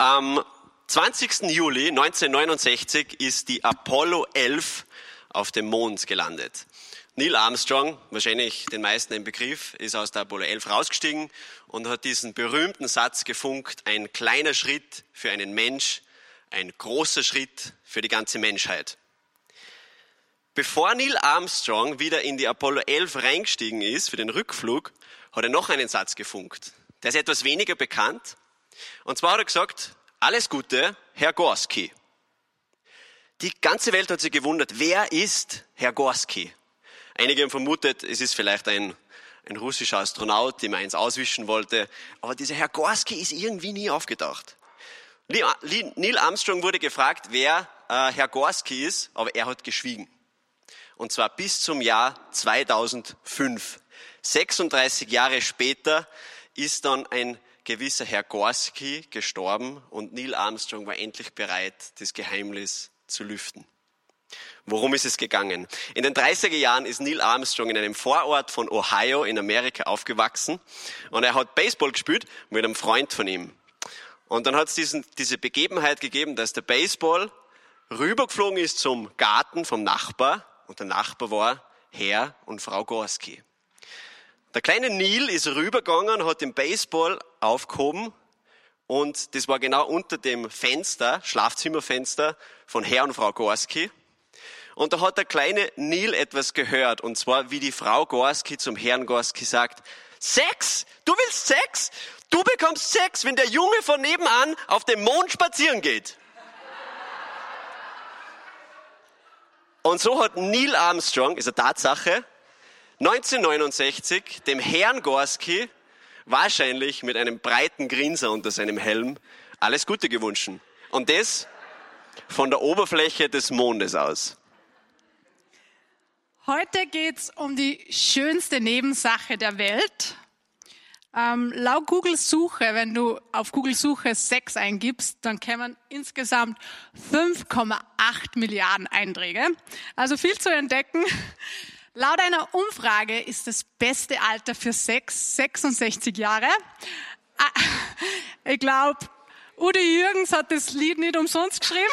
Am 20. Juli 1969 ist die Apollo 11 auf dem Mond gelandet. Neil Armstrong, wahrscheinlich den meisten ein Begriff, ist aus der Apollo 11 rausgestiegen und hat diesen berühmten Satz gefunkt, ein kleiner Schritt für einen Mensch, ein großer Schritt für die ganze Menschheit. Bevor Neil Armstrong wieder in die Apollo 11 reingestiegen ist für den Rückflug, hat er noch einen Satz gefunkt. Der ist etwas weniger bekannt. Und zwar hat er gesagt, alles Gute, Herr Gorski. Die ganze Welt hat sich gewundert, wer ist Herr Gorski? Einige haben vermutet, es ist vielleicht ein, ein russischer Astronaut, dem eins auswischen wollte. Aber dieser Herr Gorski ist irgendwie nie aufgetaucht. Neil Armstrong wurde gefragt, wer äh, Herr Gorski ist, aber er hat geschwiegen. Und zwar bis zum Jahr 2005. 36 Jahre später ist dann ein gewisser Herr Gorski gestorben und Neil Armstrong war endlich bereit, das Geheimnis zu lüften. Worum ist es gegangen? In den 30er Jahren ist Neil Armstrong in einem Vorort von Ohio in Amerika aufgewachsen und er hat Baseball gespielt mit einem Freund von ihm. Und dann hat es diesen, diese Begebenheit gegeben, dass der Baseball rübergeflogen ist zum Garten vom Nachbar und der Nachbar war Herr und Frau Gorski. Der kleine Neil ist rübergegangen, hat den Baseball aufgehoben und das war genau unter dem Fenster, Schlafzimmerfenster von Herr und Frau Gorski. Und da hat der kleine Neil etwas gehört, und zwar wie die Frau Gorski zum Herrn Gorski sagt, Sex? Du willst Sex? Du bekommst Sex, wenn der Junge von nebenan auf dem Mond spazieren geht. Und so hat Neil Armstrong, ist eine Tatsache, 1969 dem Herrn Gorski wahrscheinlich mit einem breiten Grinser unter seinem Helm alles Gute gewünscht. Und das von der Oberfläche des Mondes aus. Heute geht es um die schönste Nebensache der Welt. Ähm, laut Google Suche, wenn du auf Google Suche Sex eingibst, dann kämen insgesamt 5,8 Milliarden Einträge. Also viel zu entdecken. Laut einer Umfrage ist das beste Alter für Sex 66 Jahre. Ah, ich glaube, Udi Jürgens hat das Lied nicht umsonst geschrieben.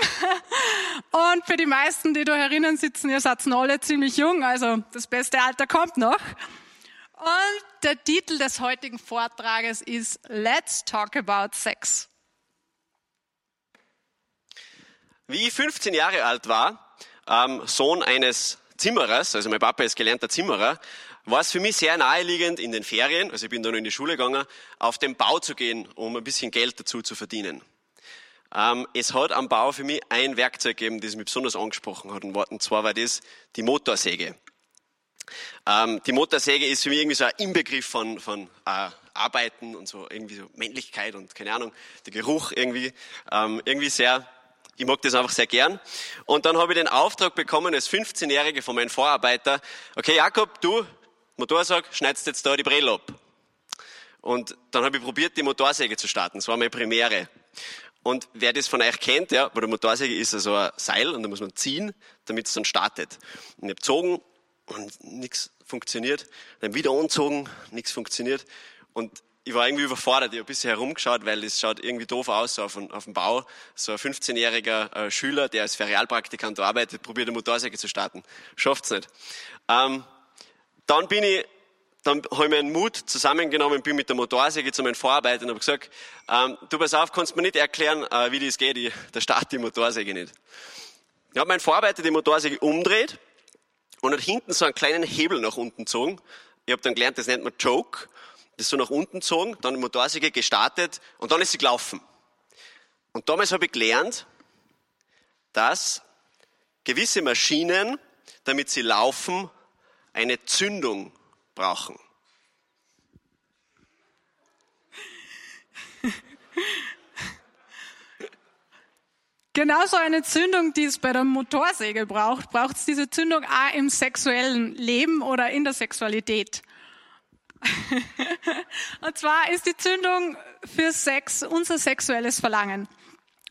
Und für die meisten, die da herinnen sitzen, ihr seid alle ziemlich jung, also das beste Alter kommt noch. Und der Titel des heutigen Vortrages ist Let's Talk About Sex. Wie ich 15 Jahre alt war, ähm, Sohn eines Zimmerers, also mein Papa ist gelernter Zimmerer, war es für mich sehr naheliegend, in den Ferien, also ich bin dann in die Schule gegangen, auf den Bau zu gehen, um ein bisschen Geld dazu zu verdienen. Ähm, es hat am Bau für mich ein Werkzeug gegeben, das mich besonders angesprochen hat, und zwar war das die Motorsäge. Ähm, die Motorsäge ist für mich irgendwie so ein Inbegriff von, von äh, Arbeiten und so irgendwie so Männlichkeit und keine Ahnung, der Geruch irgendwie, ähm, irgendwie sehr ich mag das einfach sehr gern. Und dann habe ich den Auftrag bekommen als 15-Jährige von meinem Vorarbeiter, okay Jakob, du, Motorsag, schneidest jetzt da die Brille ab. Und dann habe ich probiert, die Motorsäge zu starten. Das war meine Premiere. Und wer das von euch kennt, ja, bei der Motorsäge ist so ein Seil und da muss man ziehen, damit es dann startet. Und ich habe gezogen und nichts funktioniert. Dann wieder angezogen, nichts funktioniert. Und ich war irgendwie überfordert. Ich habe ein bisschen herumgeschaut, weil es schaut irgendwie doof aus auf, auf dem Bau. So ein 15-jähriger äh, Schüler, der als Ferialpraktikant arbeitet, probiert eine Motorsäge zu starten. Schafft's nicht. Ähm, dann bin ich, dann habe ich meinen Mut zusammengenommen, bin mit der Motorsäge zu meinen Vorarbeitern und habe gesagt, ähm, du pass auf, kannst mir nicht erklären, äh, wie das geht, ich, der Start die Motorsäge nicht. Ich habe mein Vorarbeiter die Motorsäge umdreht und hat hinten so einen kleinen Hebel nach unten gezogen. Ich habe dann gelernt, das nennt man Choke. Das so nach unten gezogen, dann die Motorsäge gestartet und dann ist sie gelaufen. Und damals habe ich gelernt, dass gewisse Maschinen, damit sie laufen, eine Zündung brauchen. Genauso eine Zündung, die es bei der Motorsäge braucht, braucht es diese Zündung auch im sexuellen Leben oder in der Sexualität. Und zwar ist die Zündung für Sex unser sexuelles Verlangen.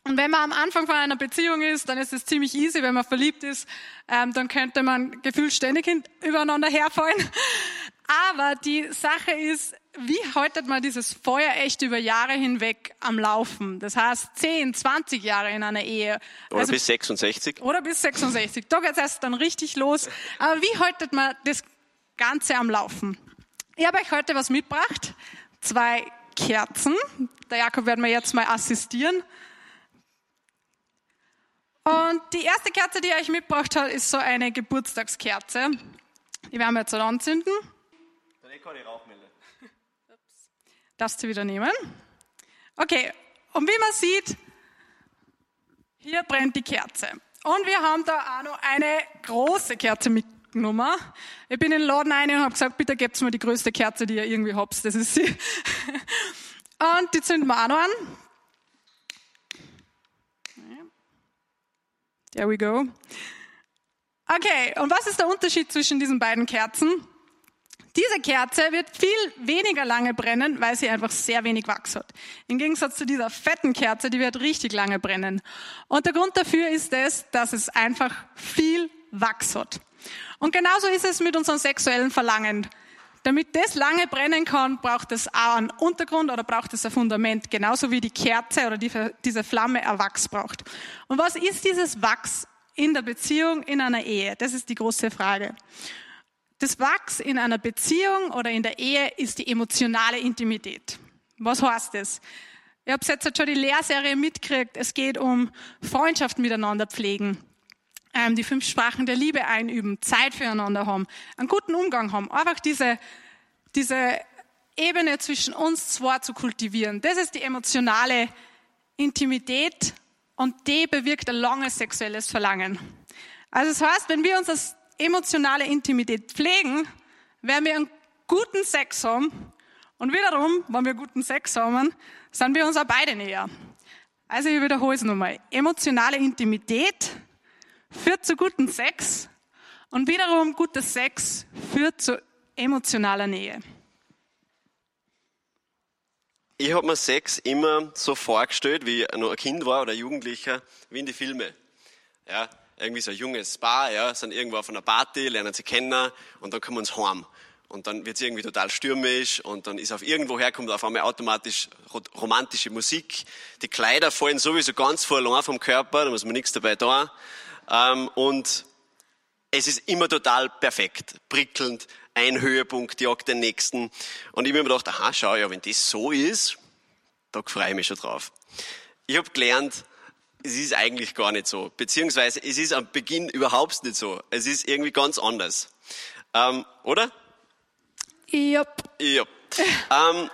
Und wenn man am Anfang von einer Beziehung ist, dann ist es ziemlich easy. Wenn man verliebt ist, ähm, dann könnte man gefühlt ständig übereinander herfallen. Aber die Sache ist, wie haltet man dieses Feuer echt über Jahre hinweg am Laufen? Das heißt 10, 20 Jahre in einer Ehe. Oder also, bis 66. Oder bis 66. Da geht's erst dann richtig los. Aber wie haltet man das Ganze am Laufen? Ich habe euch heute was mitgebracht. Zwei Kerzen. Der Jakob wird mir jetzt mal assistieren. Und die erste Kerze, die ich euch mitgebracht habe, ist so eine Geburtstagskerze. Die werden wir jetzt anzünden. Dann kann ich Rauchmelder. Darfst du wieder nehmen? Okay, und wie man sieht, hier brennt die Kerze. Und wir haben da auch noch eine große Kerze mitgenommen. Ich bin in den Laden rein und habe gesagt, bitte gebt mir die größte Kerze, die ihr irgendwie habt. Das ist sie. Und die zünden wir auch noch an. There we go. Okay, und was ist der Unterschied zwischen diesen beiden Kerzen? Diese Kerze wird viel weniger lange brennen, weil sie einfach sehr wenig Wachs hat. Im Gegensatz zu dieser fetten Kerze, die wird richtig lange brennen. Und der Grund dafür ist es, dass es einfach viel Wachs hat. Und genauso ist es mit unserem sexuellen Verlangen. Damit das lange brennen kann, braucht es auch einen Untergrund oder braucht es ein Fundament, genauso wie die Kerze oder die, diese Flamme ein Wachs braucht. Und was ist dieses Wachs in der Beziehung, in einer Ehe? Das ist die große Frage. Das Wachs in einer Beziehung oder in der Ehe ist die emotionale Intimität. Was heißt das? Ich habe jetzt schon die Lehrserie mitgekriegt. Es geht um Freundschaft miteinander pflegen, ähm, die fünf Sprachen der Liebe einüben, Zeit füreinander haben, einen guten Umgang haben. Einfach diese, diese Ebene zwischen uns zwei zu kultivieren. Das ist die emotionale Intimität und die bewirkt ein langes sexuelles Verlangen. Also das heißt, wenn wir uns das emotionale Intimität pflegen, werden wir einen guten Sex haben. Und wiederum, wenn wir guten Sex haben, sind wir uns auch beide näher. Also ich wiederhole es nochmal. Emotionale Intimität führt zu guten Sex und wiederum guter Sex führt zu emotionaler Nähe. Ich habe mir Sex immer so vorgestellt, wie ich noch ein Kind war oder Jugendlicher, wie in die Filme. Ja, irgendwie so ein junges Paar, ja, sind irgendwo auf einer Party, lernen sie kennen und dann kommen sie heim. Und dann wird es irgendwie total stürmisch und dann ist auf irgendwo herkommt auf einmal automatisch romantische Musik. Die Kleider fallen sowieso ganz verloren vom Körper, da muss man nichts dabei tun. Ähm, und es ist immer total perfekt, prickelnd, ein Höhepunkt jagt den nächsten. Und ich habe mir gedacht, aha, schau, ja, wenn das so ist, da freue ich mich schon drauf. Ich habe gelernt, es ist eigentlich gar nicht so. Beziehungsweise es ist am Beginn überhaupt nicht so. Es ist irgendwie ganz anders. Ähm, oder? Yep. Yep. ähm,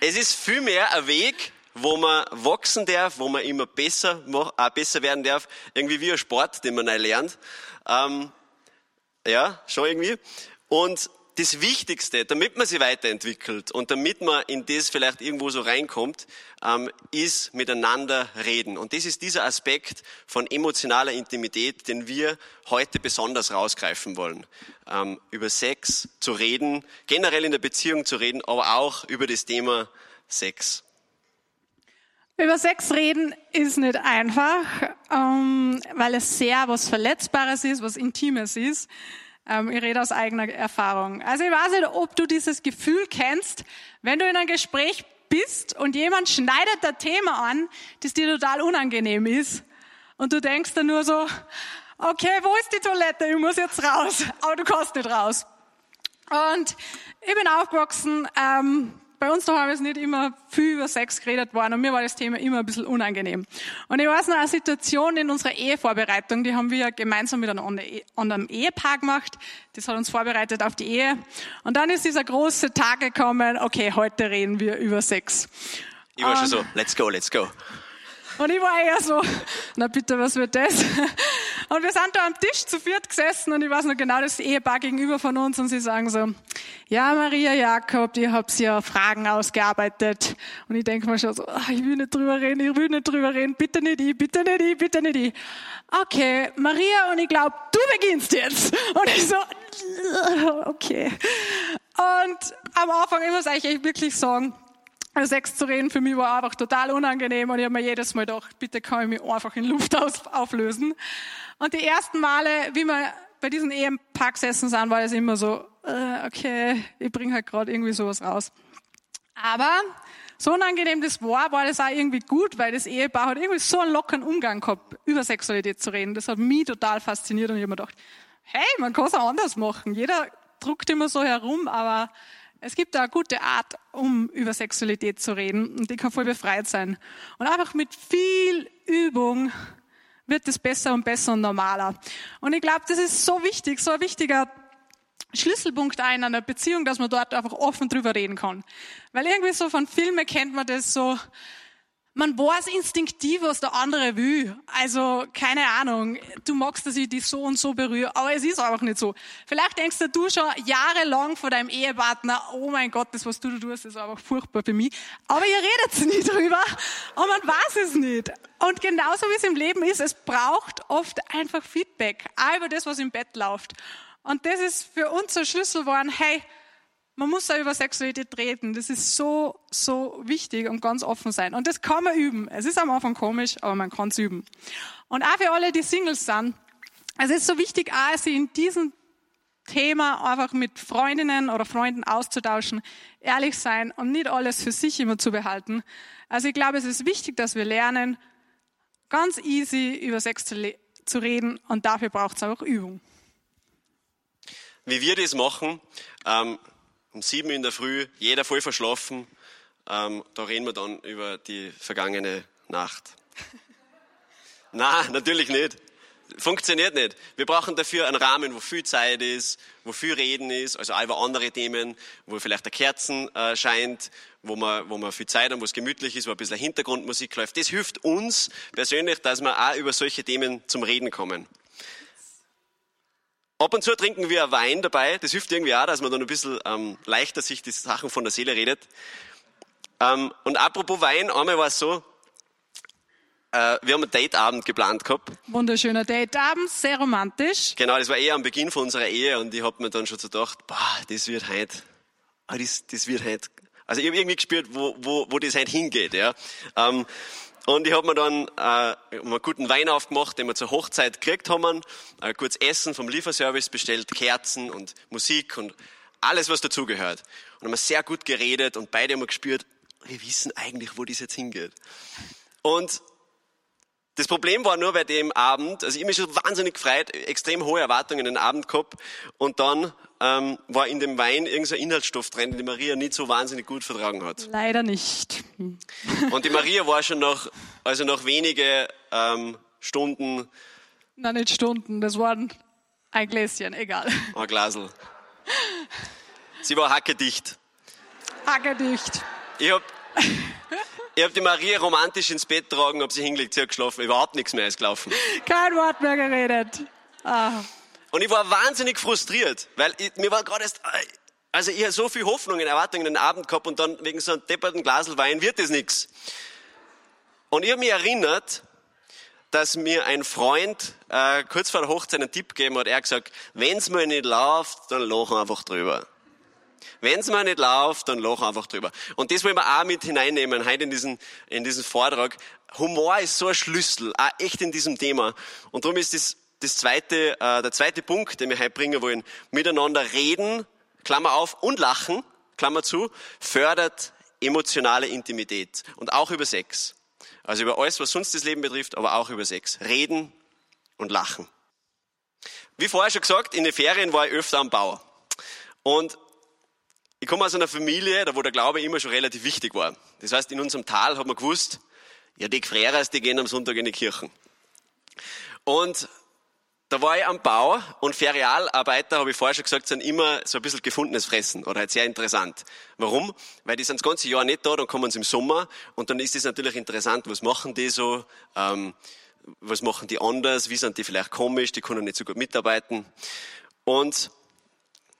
es ist vielmehr ein Weg, wo man wachsen darf, wo man immer besser, äh, besser werden darf. Irgendwie wie ein Sport, den man neu lernt. Ähm, ja, schon irgendwie. Und das Wichtigste, damit man sich weiterentwickelt und damit man in das vielleicht irgendwo so reinkommt, ähm, ist miteinander reden. Und das ist dieser Aspekt von emotionaler Intimität, den wir heute besonders rausgreifen wollen. Ähm, über Sex zu reden, generell in der Beziehung zu reden, aber auch über das Thema Sex. Über Sex reden ist nicht einfach, ähm, weil es sehr was Verletzbares ist, was Intimes ist. Ähm, ich rede aus eigener Erfahrung. Also ich weiß nicht, ob du dieses Gefühl kennst, wenn du in einem Gespräch bist und jemand schneidet ein Thema an, das dir total unangenehm ist und du denkst dann nur so, okay, wo ist die Toilette? Ich muss jetzt raus. Aber du kannst nicht raus. Und ich bin aufgewachsen ähm, bei uns daheim ist nicht immer viel über Sex geredet worden und mir war das Thema immer ein bisschen unangenehm. Und ich weiß noch eine Situation in unserer Ehevorbereitung, die haben wir gemeinsam mit einem anderen Ehepaar gemacht. Das hat uns vorbereitet auf die Ehe. Und dann ist dieser große Tag gekommen, okay, heute reden wir über Sex. Ich war schon so, let's go, let's go. Und ich war eher so, na bitte, was wird das? Und wir sind da am Tisch zu viert gesessen und ich weiß noch genau das Ehepaar gegenüber von uns und sie sagen so, ja, Maria Jakob, ihr habt ja Fragen ausgearbeitet. Und ich denke mir schon so, ach, ich will nicht drüber reden, ich will nicht drüber reden, bitte nicht ich, bitte nicht ich, bitte nicht ich. Okay, Maria, und ich glaube, du beginnst jetzt. Und ich so, okay. Und am Anfang, ich muss euch wirklich sagen, Sex zu reden für mich war einfach total unangenehm und ich habe mir jedes Mal gedacht, bitte kann ich mich einfach in Luft auflösen. Und die ersten Male, wie wir bei diesen Eheparksessen sind, war es immer so, äh, okay, ich bringe halt gerade irgendwie sowas raus. Aber so unangenehm das war, war das auch irgendwie gut, weil das Ehepaar hat irgendwie so einen lockeren Umgang gehabt, über Sexualität zu reden. Das hat mich total fasziniert und ich habe mir gedacht, hey, man kann es auch anders machen. Jeder druckt immer so herum, aber es gibt da eine gute Art, um über Sexualität zu reden und die kann voll befreit sein. Und einfach mit viel Übung wird es besser und besser und normaler. Und ich glaube, das ist so wichtig, so ein wichtiger Schlüsselpunkt ein einer Beziehung, dass man dort einfach offen drüber reden kann. Weil irgendwie so von Filmen kennt man das so, man weiß instinktiv, was der andere will. Also, keine Ahnung, du magst, dass ich dich so und so berühre, aber es ist einfach nicht so. Vielleicht denkst du schon jahrelang vor deinem Ehepartner, oh mein Gott, das, was du da tust, ist einfach furchtbar für mich. Aber ihr redet nie drüber und man weiß es nicht. Und genauso wie es im Leben ist, es braucht oft einfach Feedback, auch über das, was im Bett läuft. Und das ist für uns der Schlüssel geworden, hey, man muss da über Sexualität reden. Das ist so, so wichtig und ganz offen sein. Und das kann man üben. Es ist am Anfang komisch, aber man kann es üben. Und auch für alle, die Singles sind. Es ist so wichtig, auch sie in diesem Thema einfach mit Freundinnen oder Freunden auszutauschen, ehrlich sein und nicht alles für sich immer zu behalten. Also ich glaube, es ist wichtig, dass wir lernen, ganz easy über Sex zu, zu reden und dafür braucht es auch Übung. Wie wir das machen, ähm, um sieben in der Früh, jeder voll verschlafen. Ähm, da reden wir dann über die vergangene Nacht. Na, natürlich nicht. Funktioniert nicht. Wir brauchen dafür einen Rahmen, wo viel Zeit ist, wo viel Reden ist, also auch über andere Themen, wo vielleicht der Kerzen äh, scheint, wo man, wo man viel Zeit haben, wo es gemütlich ist, wo ein bisschen Hintergrundmusik läuft. Das hilft uns persönlich, dass wir auch über solche Themen zum Reden kommen. Ab und zu trinken wir Wein dabei. Das hilft irgendwie auch, dass man dann ein bisschen ähm, leichter sich die Sachen von der Seele redet. Ähm, und apropos Wein, einmal war es so, äh, wir haben einen Dateabend geplant gehabt. Wunderschöner Dateabend, sehr romantisch. Genau, das war eher am Beginn von unserer Ehe und ich habe mir dann schon so gedacht, boah, das wird heute, ah, das, das wird heute, also ich habe irgendwie gespürt, wo, wo, wo das heute hingeht. Ja. Ähm, und ich habe mir dann äh, einen guten Wein aufgemacht, den wir zur Hochzeit gekriegt haben, äh, kurz Essen vom Lieferservice bestellt, Kerzen und Musik und alles, was dazugehört. Und haben wir sehr gut geredet und beide haben gespürt, wir wissen eigentlich, wo das jetzt hingeht. Und das Problem war nur bei dem Abend, also ich mich schon wahnsinnig gefreut, extrem hohe Erwartungen in den Abend gehabt und dann ähm, war in dem Wein irgendein Inhaltsstoff drin, den die Maria nicht so wahnsinnig gut vertragen hat. Leider nicht. Und die Maria war schon nach, also nach wenige ähm, Stunden. Nein, nicht Stunden, das waren ein Gläschen, egal. Ein Glasel. Sie war hackedicht. Hackedicht. Ich hab, ich hab die Maria romantisch ins Bett tragen, hab sie hingelegt, sie hat geschlafen, überhaupt nichts mehr ist gelaufen. Kein Wort mehr geredet. Ah. Und ich war wahnsinnig frustriert, weil ich, mir war gerade erst, also ich habe so viel Hoffnung und Erwartungen in den Abend gehabt und dann wegen so einem depperten Glasel Wein wird das nichts. Und ich habe mich erinnert, dass mir ein Freund äh, kurz vor der Hochzeit einen Tipp gegeben hat. Er hat gesagt, wenn's mal nicht läuft, dann lachen einfach drüber. Wenn's mal nicht läuft, dann lachen einfach drüber. Und das wollen wir auch mit hineinnehmen, heute in diesen, in diesen Vortrag. Humor ist so ein Schlüssel, auch echt in diesem Thema. Und darum ist das das zweite, äh, der zweite Punkt, den wir heute bringen wollen, miteinander reden, Klammer auf, und lachen, Klammer zu, fördert emotionale Intimität. Und auch über Sex. Also über alles, was sonst das Leben betrifft, aber auch über Sex. Reden und lachen. Wie vorher schon gesagt, in den Ferien war ich öfter am Bau. Und ich komme aus einer Familie, da wo der Glaube immer schon relativ wichtig war. Das heißt, in unserem Tal hat man gewusst, ja, die Freres, die gehen am Sonntag in die Kirchen. Und da war ich am Bau und Ferialarbeiter, habe ich vorher schon gesagt, sind immer so ein bisschen gefundenes Fressen oder halt sehr interessant. Warum? Weil die sind das ganze Jahr nicht da, dann kommen sie im Sommer und dann ist es natürlich interessant, was machen die so, ähm, was machen die anders, wie sind die vielleicht komisch, die können nicht so gut mitarbeiten. Und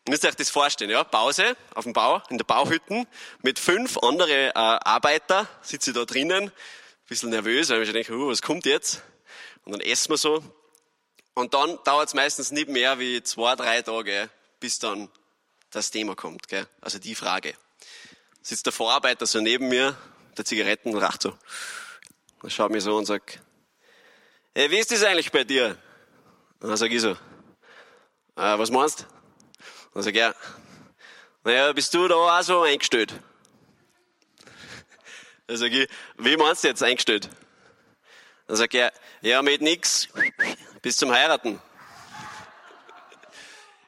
müsst ihr euch das vorstellen, ja, Pause auf dem Bau, in der Bauhütten, mit fünf andere äh, Arbeiter, sitze ich da drinnen, ein bisschen nervös, weil ich denke, uh, was kommt jetzt? Und dann essen wir so, und dann dauert es meistens nicht mehr wie zwei, drei Tage, bis dann das Thema kommt. Gell? Also die Frage. Sitzt der Vorarbeiter so neben mir, der Zigaretten und racht so. Dann schaut mir so und sagt, hey, wie ist das eigentlich bei dir? Und dann sage ich so, äh, was meinst du? Dann sag ich, ja, naja, bist du da auch so eingestellt? Dann sag ich, wie meinst du jetzt eingestellt? Dann sag er, ja, mit nix, bis zum Heiraten.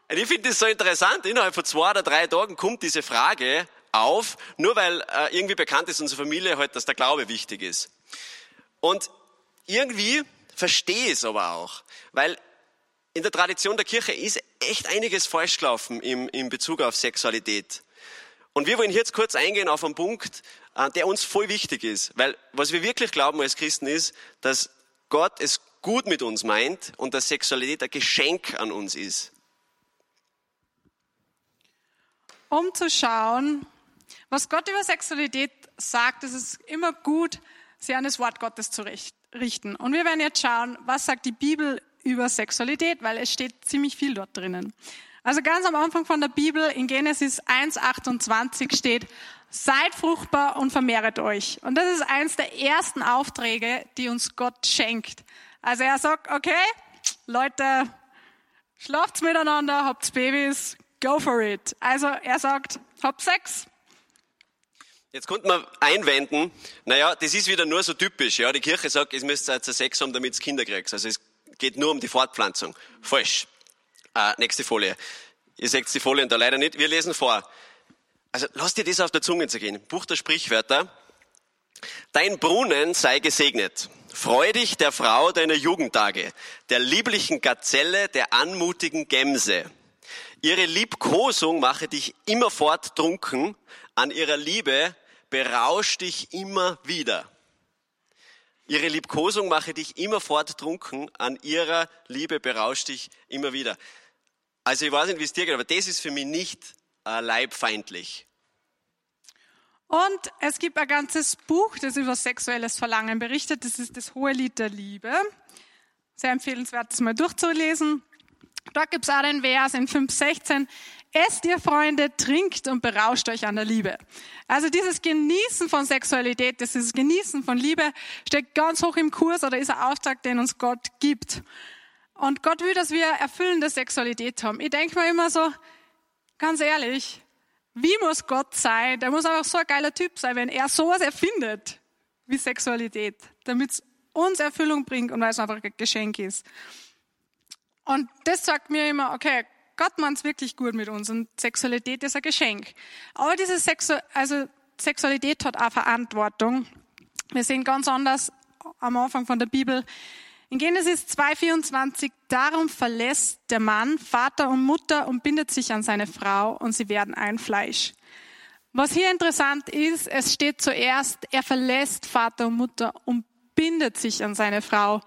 Und ich finde das so interessant, innerhalb von zwei oder drei Tagen kommt diese Frage auf, nur weil äh, irgendwie bekannt ist unsere Familie halt, dass der Glaube wichtig ist. Und irgendwie verstehe ich es aber auch, weil in der Tradition der Kirche ist echt einiges falsch gelaufen im, im Bezug auf Sexualität. Und wir wollen jetzt kurz eingehen auf einen Punkt, äh, der uns voll wichtig ist. Weil was wir wirklich glauben als Christen ist, dass Gott es gut mit uns meint und dass Sexualität ein Geschenk an uns ist. Um zu schauen, was Gott über Sexualität sagt, ist es immer gut, sich an das Wort Gottes zu richten. Und wir werden jetzt schauen, was sagt die Bibel über Sexualität, weil es steht ziemlich viel dort drinnen. Also ganz am Anfang von der Bibel in Genesis 1.28 steht, seid fruchtbar und vermehret euch. Und das ist eins der ersten Aufträge, die uns Gott schenkt. Also er sagt, okay, Leute, schlaft's miteinander, habt's Babys, go for it. Also er sagt, habt Sex. Jetzt könnte man einwenden, naja, das ist wieder nur so typisch, ja. Die Kirche sagt, es müsst jetzt Sex haben, damit es Kinder kriegt. Also es geht nur um die Fortpflanzung. Falsch. Äh, nächste Folie. Ihr seht die Folien da leider nicht. Wir lesen vor. Also lass dir das auf der Zunge zergehen. Buch der Sprichwörter. Dein Brunnen sei gesegnet. Freu dich der Frau deiner Jugendtage, der lieblichen Gazelle, der anmutigen Gemse. Ihre Liebkosung mache dich immerfort trunken, an ihrer Liebe berausch dich immer wieder. Ihre Liebkosung mache dich immerfort trunken, an ihrer Liebe berausch dich immer wieder. Also ich weiß nicht, wie es dir geht, aber das ist für mich nicht äh, leibfeindlich. Und es gibt ein ganzes Buch, das über sexuelles Verlangen berichtet. Das ist das Hohe Lied der Liebe. Sehr empfehlenswert, das mal durchzulesen. Dort gibt es auch den Vers in 5,16. Esst ihr Freunde, trinkt und berauscht euch an der Liebe. Also dieses Genießen von Sexualität, dieses Genießen von Liebe steckt ganz hoch im Kurs oder ist ein Auftrag, den uns Gott gibt. Und Gott will, dass wir erfüllende Sexualität haben. Ich denke mir immer so, ganz ehrlich, wie muss Gott sein? Der muss einfach so ein geiler Typ sein, wenn er sowas erfindet wie Sexualität, damit es uns Erfüllung bringt und weil es einfach ein Geschenk ist. Und das sagt mir immer, okay, Gott meint es wirklich gut mit uns und Sexualität ist ein Geschenk. Aber diese Sexu also Sexualität hat auch Verantwortung. Wir sehen ganz anders am Anfang von der Bibel, in Genesis 2,24, darum verlässt der Mann Vater und Mutter und bindet sich an seine Frau und sie werden ein Fleisch. Was hier interessant ist, es steht zuerst, er verlässt Vater und Mutter und bindet sich an seine Frau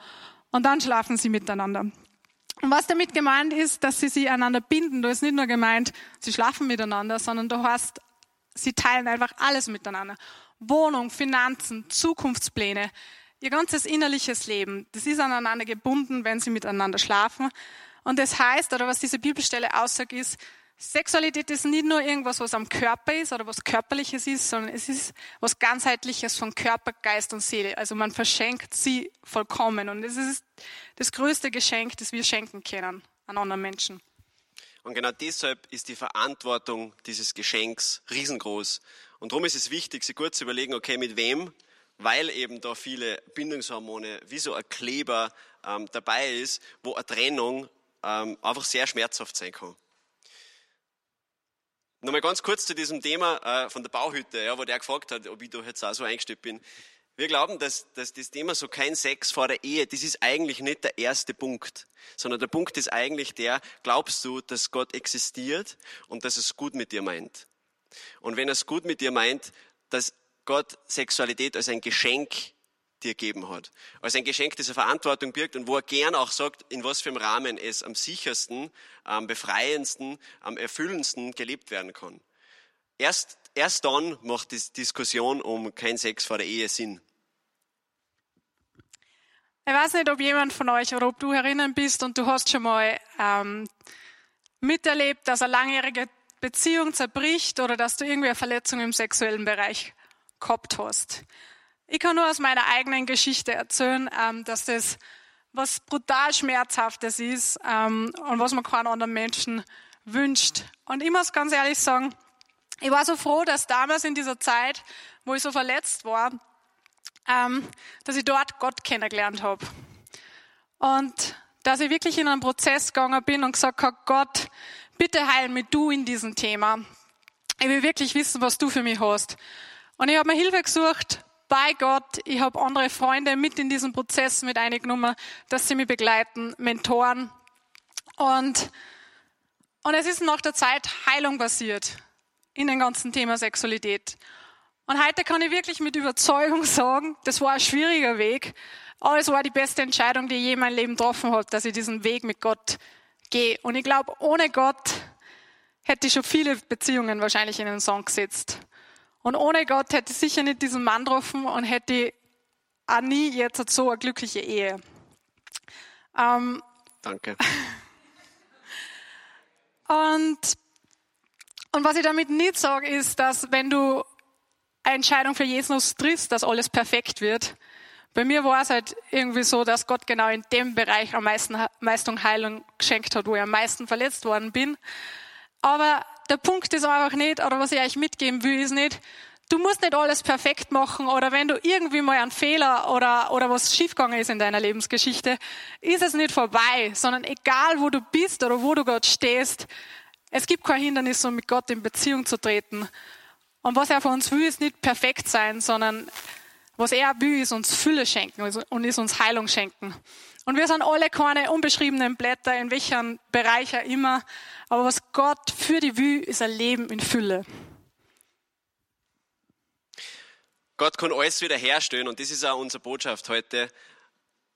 und dann schlafen sie miteinander. Und was damit gemeint ist, dass sie sich einander binden, da ist nicht nur gemeint, sie schlafen miteinander, sondern du hast, sie teilen einfach alles miteinander. Wohnung, Finanzen, Zukunftspläne ihr ganzes innerliches Leben, das ist aneinander gebunden, wenn sie miteinander schlafen. Und das heißt, oder was diese Bibelstelle aussagt, ist, Sexualität ist nicht nur irgendwas, was am Körper ist oder was körperliches ist, sondern es ist was ganzheitliches von Körper, Geist und Seele. Also man verschenkt sie vollkommen. Und es ist das größte Geschenk, das wir schenken können an anderen Menschen. Und genau deshalb ist die Verantwortung dieses Geschenks riesengroß. Und darum ist es wichtig, sich gut zu überlegen, okay, mit wem weil eben da viele Bindungshormone wie so ein Kleber ähm, dabei ist, wo eine Trennung ähm, einfach sehr schmerzhaft sein kann. Nochmal ganz kurz zu diesem Thema äh, von der Bauhütte, ja, wo der gefragt hat, ob ich da jetzt auch so eingestellt bin. Wir glauben, dass, dass das Thema so kein Sex vor der Ehe, das ist eigentlich nicht der erste Punkt, sondern der Punkt ist eigentlich der, glaubst du, dass Gott existiert und dass es gut mit dir meint? Und wenn er es gut mit dir meint, dass Gott Sexualität als ein Geschenk dir gegeben hat. Als ein Geschenk, das er Verantwortung birgt und wo er gern auch sagt, in was für einem Rahmen es am sichersten, am befreiendsten, am erfüllendsten gelebt werden kann. Erst, erst dann macht die Diskussion um kein Sex vor der Ehe Sinn. Ich weiß nicht, ob jemand von euch oder ob du erinnern bist und du hast schon mal ähm, miterlebt, dass eine langjährige Beziehung zerbricht oder dass du irgendwie eine Verletzung im sexuellen Bereich gehabt hast. Ich kann nur aus meiner eigenen Geschichte erzählen, ähm, dass das was brutal Schmerzhaftes ist ähm, und was man keinen anderen Menschen wünscht. Und ich muss ganz ehrlich sagen, ich war so froh, dass damals in dieser Zeit, wo ich so verletzt war, ähm, dass ich dort Gott kennengelernt habe. Und dass ich wirklich in einen Prozess gegangen bin und gesagt habe, Gott, bitte heil mich du in diesem Thema. Ich will wirklich wissen, was du für mich hast. Und ich habe mir Hilfe gesucht bei Gott. Ich habe andere Freunde mit in diesen Prozess mit eingenommen, dass sie mich begleiten, Mentoren. Und, und es ist nach der Zeit Heilung passiert in dem ganzen Thema Sexualität. Und heute kann ich wirklich mit Überzeugung sagen, das war ein schwieriger Weg, aber es war die beste Entscheidung, die ich je in meinem Leben getroffen habe, dass ich diesen Weg mit Gott gehe. Und ich glaube, ohne Gott hätte ich schon viele Beziehungen wahrscheinlich in den Song gesetzt. Und ohne Gott hätte ich sicher nicht diesen Mann getroffen und hätte auch nie jetzt so eine glückliche Ehe. Ähm, Danke. Und, und was ich damit nicht sage, ist, dass wenn du eine Entscheidung für Jesus triffst, dass alles perfekt wird. Bei mir war es halt irgendwie so, dass Gott genau in dem Bereich am meisten, meisten Heilung geschenkt hat, wo ich am meisten verletzt worden bin. Aber der Punkt ist einfach nicht, oder was ich euch mitgeben will, ist nicht, du musst nicht alles perfekt machen oder wenn du irgendwie mal einen Fehler oder, oder was schiefgegangen ist in deiner Lebensgeschichte, ist es nicht vorbei, sondern egal wo du bist oder wo du gerade stehst, es gibt kein Hindernis, um mit Gott in Beziehung zu treten. Und was er von uns will, ist nicht perfekt sein, sondern was er will, ist uns Fülle schenken und ist uns Heilung schenken. Und wir sind alle keine unbeschriebenen Blätter, in welchem Bereich er immer. Aber was Gott für die will, ist ein Leben in Fülle. Gott kann alles wiederherstellen und das ist auch unsere Botschaft heute.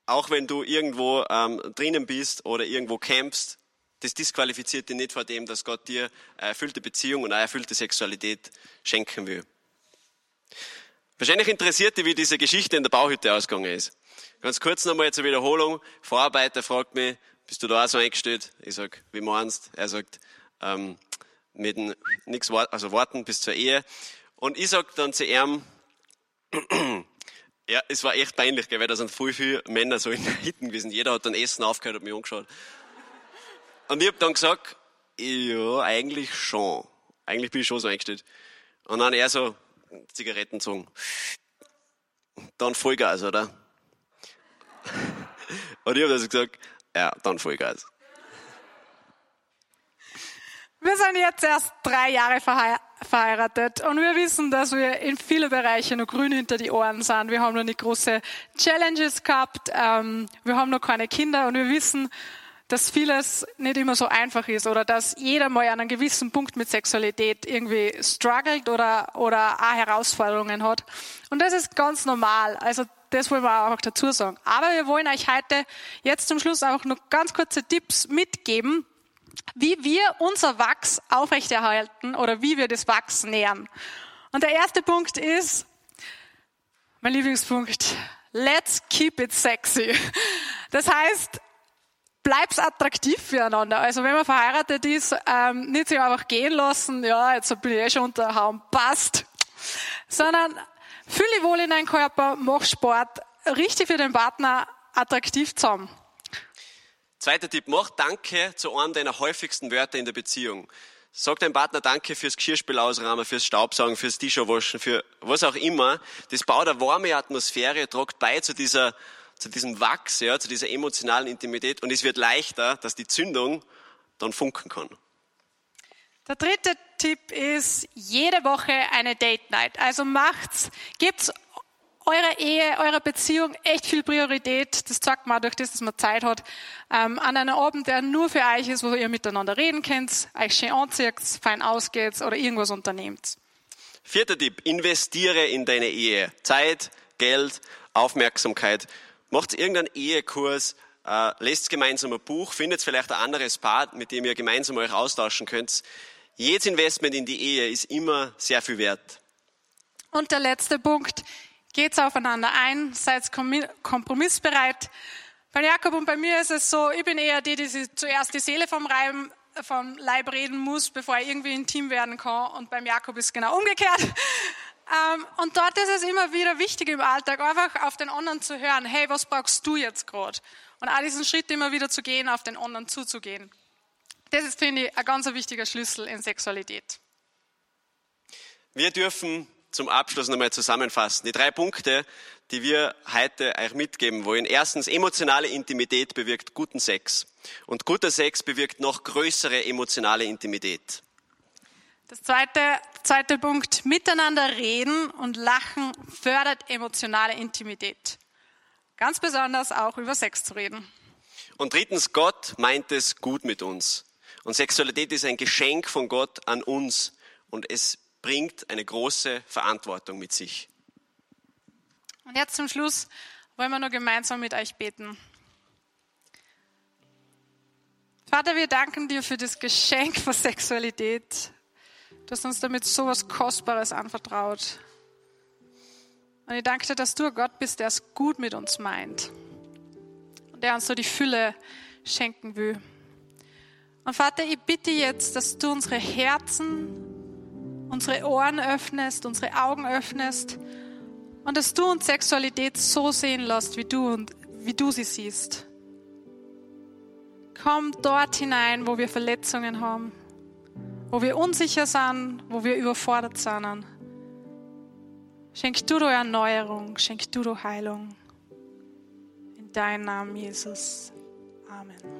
Auch wenn du irgendwo ähm, drinnen bist oder irgendwo campst, das disqualifiziert dich nicht vor dem, dass Gott dir eine erfüllte Beziehung und eine erfüllte Sexualität schenken will. Wahrscheinlich interessiert dich, wie diese Geschichte in der Bauhütte ausgegangen ist. Ganz kurz nochmal zur Wiederholung. Vorarbeiter fragt mich, bist du da auch so eingestellt? Ich sag, wie meinst? Er sagt, ähm, mit dem, nix, also warten bis zur Ehe. Und ich sag dann zu ihm, ja, es war echt peinlich, weil da sind voll viele Männer so in der Hitten gewesen. Jeder hat dann Essen aufgehört und mich angeschaut. Und ich habe dann gesagt, ja, eigentlich schon. Eigentlich bin ich schon so eingestellt. Und dann er so, Zigaretten zogen. Dann Vollgas, oder? Und ich habe also gesagt, ja, dann Vollgas. Wir sind jetzt erst drei Jahre verheiratet und wir wissen, dass wir in vielen Bereichen noch grün hinter die Ohren sind. Wir haben noch nicht große Challenges gehabt, ähm, wir haben noch keine Kinder und wir wissen, dass vieles nicht immer so einfach ist oder dass jeder mal an einem gewissen Punkt mit Sexualität irgendwie struggelt oder, oder auch Herausforderungen hat. Und das ist ganz normal. Also das wollen wir auch dazu sagen. Aber wir wollen euch heute jetzt zum Schluss auch noch ganz kurze Tipps mitgeben, wie wir unser Wachs aufrechterhalten oder wie wir das Wachs nähern. Und der erste Punkt ist, mein Lieblingspunkt, let's keep it sexy. Das heißt, bleib's attraktiv füreinander. Also wenn man verheiratet ist, ähm, nicht sich einfach gehen lassen, ja, jetzt bin ich eh schon unterhauen, passt. Sondern fühl dich wohl in deinen Körper, mach Sport, richtig für den Partner attraktiv zusammen. Zweiter Tipp, mach Danke zu einem deiner häufigsten Wörter in der Beziehung. Sag deinem Partner Danke fürs Geschirrspiel ausräumen, fürs Staubsaugen, fürs T-Shirt waschen, für was auch immer. Das baut eine warme Atmosphäre, tragt bei zu dieser zu diesem Wachs, ja, zu dieser emotionalen Intimität und es wird leichter, dass die Zündung dann funken kann. Der dritte Tipp ist jede Woche eine Date Night. Also macht's, gebt's eurer Ehe, eurer Beziehung echt viel Priorität. Das zeigt man durch das, dass man Zeit hat. Ähm, an einem Abend, der nur für euch ist, wo ihr miteinander reden könnt, euch schön anzieht, fein ausgeht oder irgendwas unternehmt. Vierter Tipp, investiere in deine Ehe. Zeit, Geld, Aufmerksamkeit. Macht irgendeinen Ehekurs, äh, lest gemeinsam ein Buch, findet vielleicht ein anderes Paar, mit dem ihr gemeinsam euch austauschen könnt. Jedes Investment in die Ehe ist immer sehr viel wert. Und der letzte Punkt, geht's aufeinander ein, seid kompromissbereit. Bei Jakob und bei mir ist es so, ich bin eher die, die zuerst die Seele vom, Reim, vom Leib reden muss, bevor er irgendwie intim werden kann. Und beim Jakob ist es genau umgekehrt. Ähm, und dort ist es immer wieder wichtig im Alltag, einfach auf den anderen zu hören, hey, was brauchst du jetzt gerade? Und auch diesen Schritt immer wieder zu gehen, auf den anderen zuzugehen. Das ist, finde ich, ein ganz wichtiger Schlüssel in Sexualität. Wir dürfen zum Abschluss nochmal zusammenfassen. Die drei Punkte, die wir heute euch mitgeben wollen. Erstens, emotionale Intimität bewirkt guten Sex. Und guter Sex bewirkt noch größere emotionale Intimität. Das zweite, zweite Punkt, miteinander reden und lachen fördert emotionale Intimität. Ganz besonders auch über Sex zu reden. Und drittens, Gott meint es gut mit uns. Und Sexualität ist ein Geschenk von Gott an uns und es bringt eine große Verantwortung mit sich. Und jetzt zum Schluss wollen wir nur gemeinsam mit euch beten. Vater, wir danken dir für das Geschenk von Sexualität. Du hast uns damit so was Kostbares anvertraut. Und ich danke dir, dass du ein Gott bist, der es gut mit uns meint. Und der uns so die Fülle schenken will. Und Vater, ich bitte jetzt, dass du unsere Herzen, unsere Ohren öffnest, unsere Augen öffnest und dass du uns Sexualität so sehen lässt, wie du, und, wie du sie siehst. Komm dort hinein, wo wir Verletzungen haben, wo wir unsicher sind, wo wir überfordert sind. Schenk du dir Erneuerung, schenk du dir Heilung. In deinem Namen, Jesus. Amen.